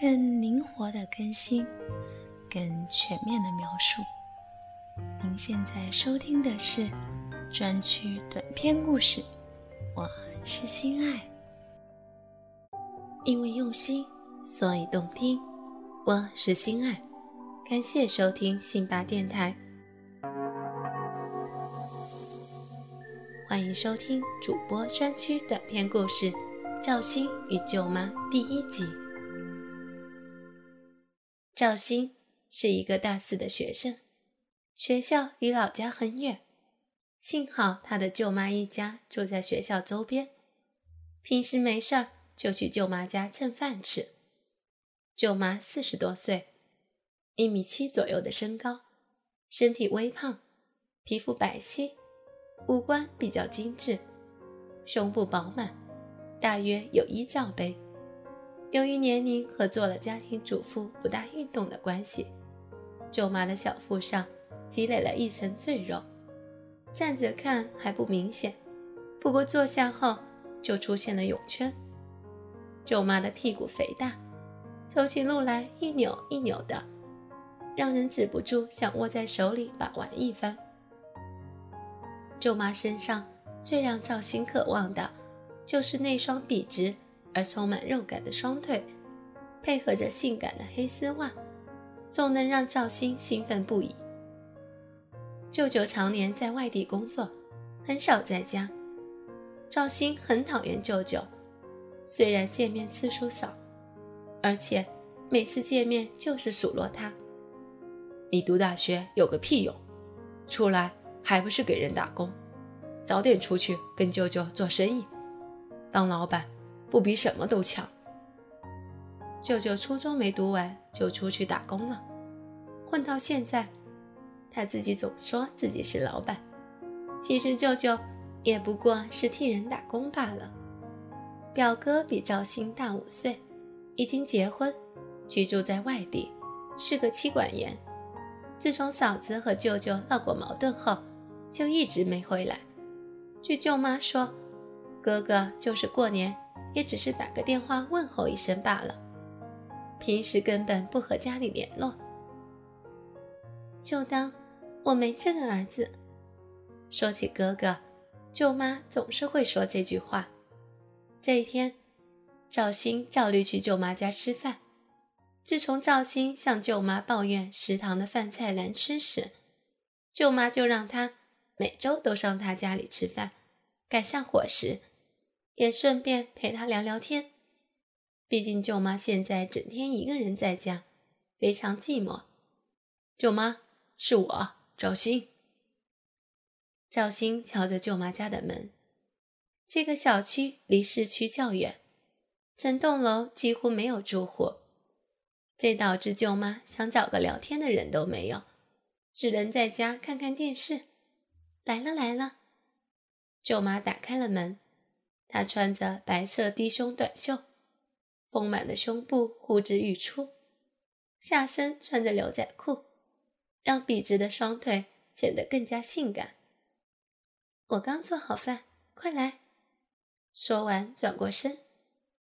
更灵活的更新，更全面的描述。您现在收听的是专区短篇故事，我是心爱。因为用心，所以动听。我是心爱，感谢收听辛巴电台。欢迎收听主播专区短篇故事《赵鑫与舅妈》第一集。赵鑫是一个大四的学生，学校离老家很远，幸好他的舅妈一家住在学校周边，平时没事儿就去舅妈家蹭饭吃。舅妈四十多岁，一米七左右的身高，身体微胖，皮肤白皙，五官比较精致，胸部饱满，大约有一罩杯。由于年龄和做了家庭主妇不大运动的关系，舅妈的小腹上积累了一层赘肉，站着看还不明显，不过坐下后就出现了泳圈。舅妈的屁股肥大。走起路来一扭一扭的，让人止不住想握在手里把玩一番。舅妈身上最让赵鑫渴望的，就是那双笔直而充满肉感的双腿，配合着性感的黑丝袜，总能让赵鑫兴奋不已。舅舅常年在外地工作，很少在家。赵鑫很讨厌舅舅，虽然见面次数少。而且每次见面就是数落他：“你读大学有个屁用，出来还不是给人打工？早点出去跟舅舅做生意，当老板不比什么都强。”舅舅初中没读完就出去打工了，混到现在，他自己总说自己是老板，其实舅舅也不过是替人打工罢了。表哥比赵鑫大五岁。已经结婚，居住在外地，是个妻管严。自从嫂子和舅舅闹过矛盾后，就一直没回来。据舅妈说，哥哥就是过年，也只是打个电话问候一声罢了，平时根本不和家里联络。就当我没这个儿子。说起哥哥，舅妈总是会说这句话。这一天。赵鑫照例去舅妈家吃饭。自从赵鑫向舅妈抱怨食堂的饭菜难吃时，舅妈就让他每周都上他家里吃饭，改善伙食，也顺便陪他聊聊天。毕竟舅妈现在整天一个人在家，非常寂寞。舅妈，是我，赵鑫。赵鑫敲着舅妈家的门。这个小区离市区较远。整栋楼几乎没有住户，这导致舅妈想找个聊天的人都没有，只能在家看看电视。来了来了，舅妈打开了门，她穿着白色低胸短袖，丰满的胸部呼之欲出，下身穿着牛仔裤，让笔直的双腿显得更加性感。我刚做好饭，快来！说完，转过身。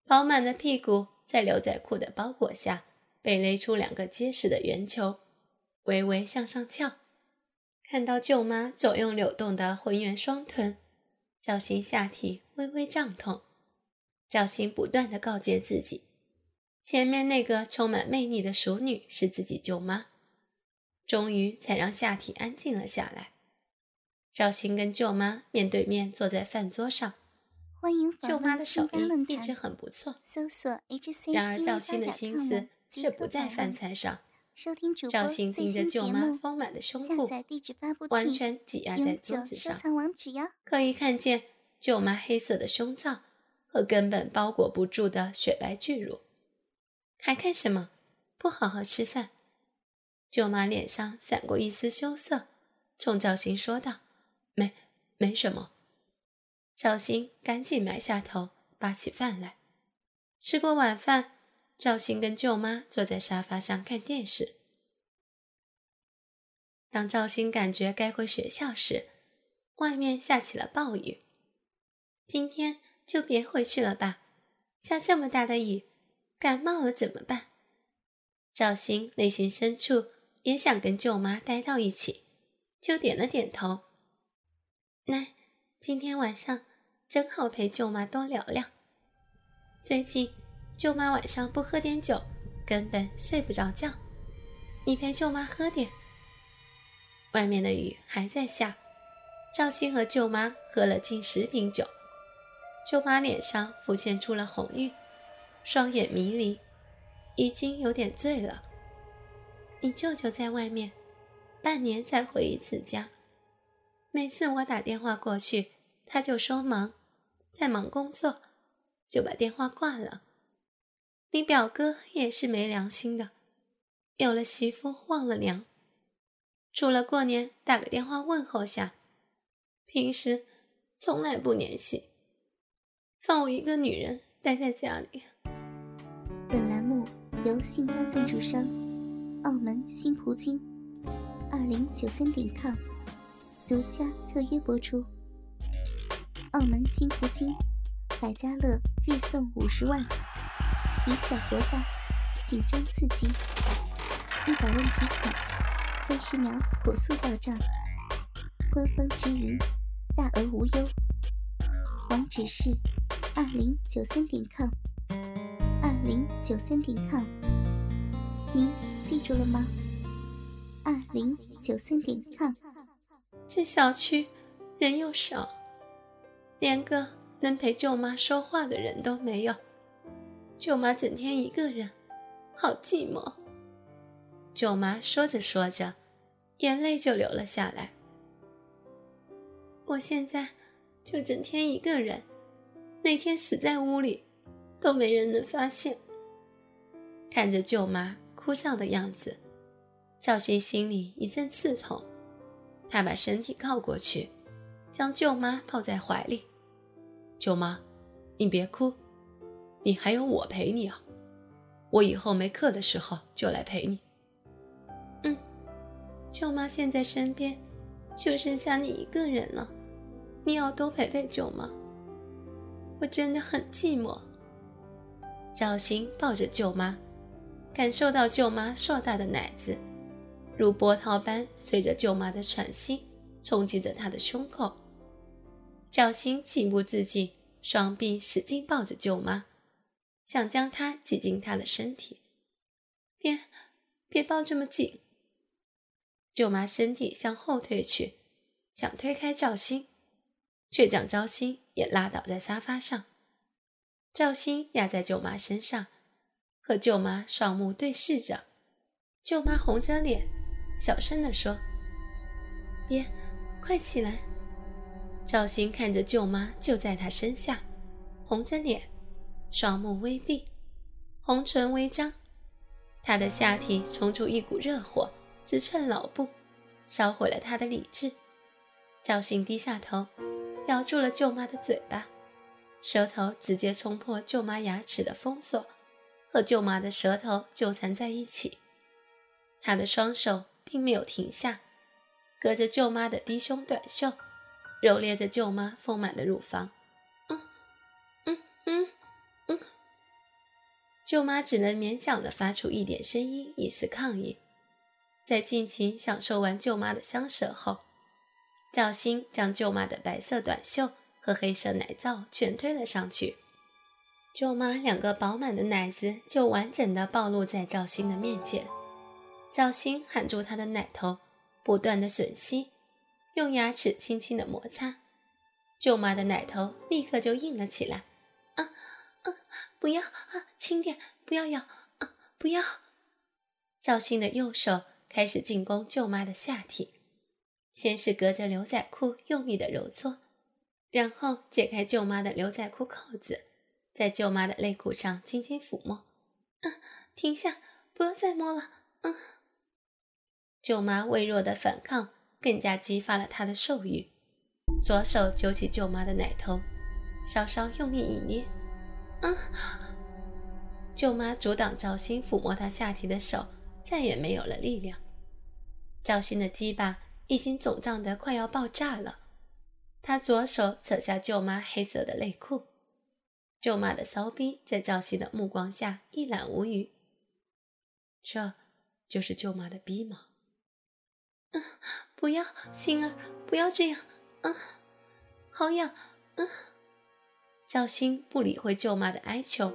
饱满的屁股在牛仔裤的包裹下被勒出两个结实的圆球，微微向上翘。看到舅妈左右扭动的浑圆双臀，赵鑫下体微微胀痛。赵鑫不断的告诫自己，前面那个充满魅力的熟女是自己舅妈，终于才让下体安静了下来。赵鑫跟舅妈面对面坐在饭桌上。欢迎舅妈的手艺一直很不错，搜索 HC。然而赵鑫的心思却不在饭菜上。收听主播赵鑫盯着舅妈丰满的胸部，完全挤压在桌子上，可以看见舅妈黑色的胸罩和根本包裹不住的雪白巨乳。还看什么？不好好吃饭！舅妈脸上闪过一丝羞涩，冲赵鑫说道：“没，没什么。”赵鑫赶紧埋下头，扒起饭来。吃过晚饭，赵鑫跟舅妈坐在沙发上看电视。当赵鑫感觉该回学校时，外面下起了暴雨。今天就别回去了吧，下这么大的雨，感冒了怎么办？赵鑫内心深处也想跟舅妈待到一起，就点了点头。那今天晚上正好陪舅妈多聊聊。最近舅妈晚上不喝点酒，根本睡不着觉。你陪舅妈喝点。外面的雨还在下，赵鑫和舅妈喝了近十瓶酒，舅妈脸上浮现出了红晕，双眼迷离，已经有点醉了。你舅舅在外面，半年才回一次家，每次我打电话过去，他就说忙，在忙工作，就把电话挂了。你表哥也是没良心的，有了媳妇忘了娘。除了过年打个电话问候下，平时从来不联系，放我一个女人待在家里。本栏目由信邦赞助商澳门新葡京二零九三点 com 独家特约播出。澳门新葡京百家乐日送五十万，以小博大，紧张刺激，一百问提款。三十秒火速到账，官方直营，大额无忧。网址是二零九三点 com，二零九三点 com，您记住了吗？二零九三点 com。这小区人又少，连个能陪舅妈说话的人都没有。舅妈整天一个人，好寂寞。舅妈说着说着。眼泪就流了下来。我现在就整天一个人，那天死在屋里，都没人能发现。看着舅妈哭丧的样子，赵鑫心里一阵刺痛。他把身体靠过去，将舅妈抱在怀里。舅妈，你别哭，你还有我陪你啊！我以后没课的时候就来陪你。嗯舅妈现在身边就剩下你一个人了，你要多陪陪舅妈。我真的很寂寞。赵鑫抱着舅妈，感受到舅妈硕大的奶子如波涛般随着舅妈的喘息冲击着他的胸口。赵鑫情不自禁，双臂使劲抱着舅妈，想将她挤进他的身体。别，别抱这么紧。舅妈身体向后退去，想推开赵鑫，却将赵鑫也拉倒在沙发上。赵鑫压在舅妈身上，和舅妈双目对视着。舅妈红着脸，小声地说：“别，快起来。”赵鑫看着舅妈就在他身下，红着脸，双目微闭，红唇微张，他的下体冲出一股热火。直窜脑部，烧毁了他的理智。赵信低下头，咬住了舅妈的嘴巴，舌头直接冲破舅妈牙齿的封锁，和舅妈的舌头纠缠在一起。他的双手并没有停下，隔着舅妈的低胸短袖，揉捏着舅妈丰满的乳房。嗯嗯嗯嗯，舅妈只能勉强的发出一点声音，以示抗议。在尽情享受完舅妈的香舌后，赵鑫将舅妈的白色短袖和黑色奶罩全推了上去，舅妈两个饱满的奶子就完整的暴露在赵鑫的面前。赵鑫含住她的奶头，不断的吮吸，用牙齿轻轻的摩擦，舅妈的奶头立刻就硬了起来。啊！不要啊，轻点，不要咬啊，不要！赵鑫的右手。开始进攻舅妈的下体，先是隔着牛仔裤用力的揉搓，然后解开舅妈的牛仔裤扣子，在舅妈的肋骨上轻轻抚摸。嗯，停下，不要再摸了。嗯，舅妈微弱的反抗更加激发了她的兽欲，左手揪起舅妈的奶头，稍稍用力一捏。嗯，舅妈阻挡赵鑫抚摸她下体的手。再也没有了力量，赵鑫的鸡巴已经肿胀得快要爆炸了。他左手扯下舅妈黑色的内裤，舅妈的骚逼在赵鑫的目光下一览无余。这就是舅妈的逼吗？嗯，不要，星儿，不要这样，嗯，好痒，嗯。赵鑫不理会舅妈的哀求，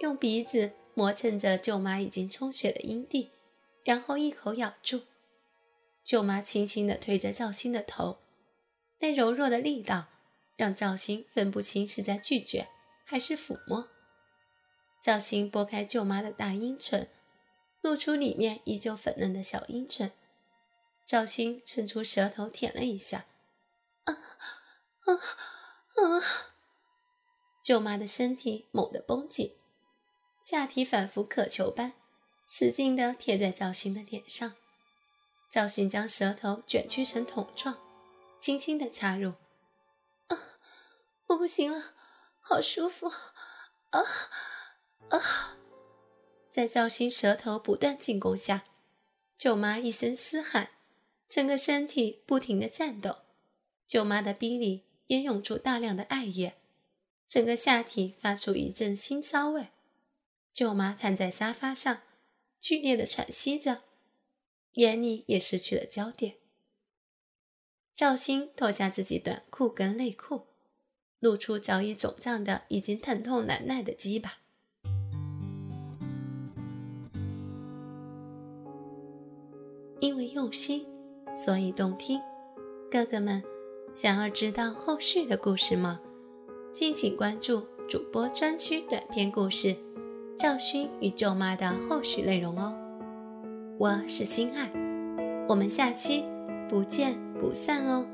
用鼻子磨蹭着舅妈已经充血的阴蒂，然后一口咬住。舅妈轻轻地推着赵鑫的头，那柔弱的力道让赵鑫分不清是在拒绝还是抚摸。赵鑫拨开舅妈的大阴唇，露出里面依旧粉嫩的小阴唇。赵鑫伸出舌头舔了一下，啊啊啊！舅妈的身体猛地绷紧，下体反复渴求般使劲地贴在赵鑫的脸上。赵鑫将舌头卷曲成桶状，轻轻地插入。啊，我不行了，好舒服！啊啊！在赵鑫舌头不断进攻下，舅妈一声嘶喊。整个身体不停的颤抖，舅妈的逼里也涌出大量的艾叶，整个下体发出一阵腥骚味。舅妈瘫在沙发上，剧烈的喘息着，眼里也失去了焦点。赵鑫脱下自己短裤跟内裤，露出早已肿胀的、已经疼痛难耐的鸡巴。因为用心。所以动听，哥哥们，想要知道后续的故事吗？敬请关注主播专区短篇故事《赵勋与舅妈》的后续内容哦。我是心爱，我们下期不见不散哦。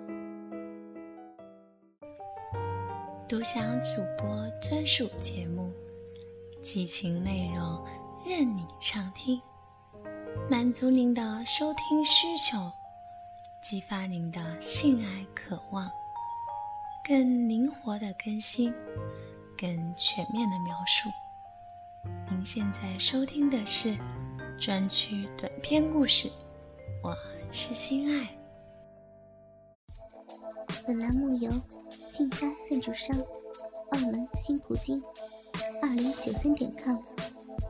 独享主播专属节目，激情内容任你畅听，满足您的收听需求。激发您的性爱渴望，更灵活的更新，更全面的描述。您现在收听的是专区短篇故事，我是心爱。本栏目由信发赞助商澳门新葡京二零九三点 com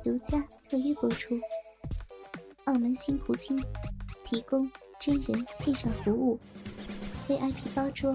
独家特约播出。澳门新葡京提供。真人线上服务，VIP 包桌，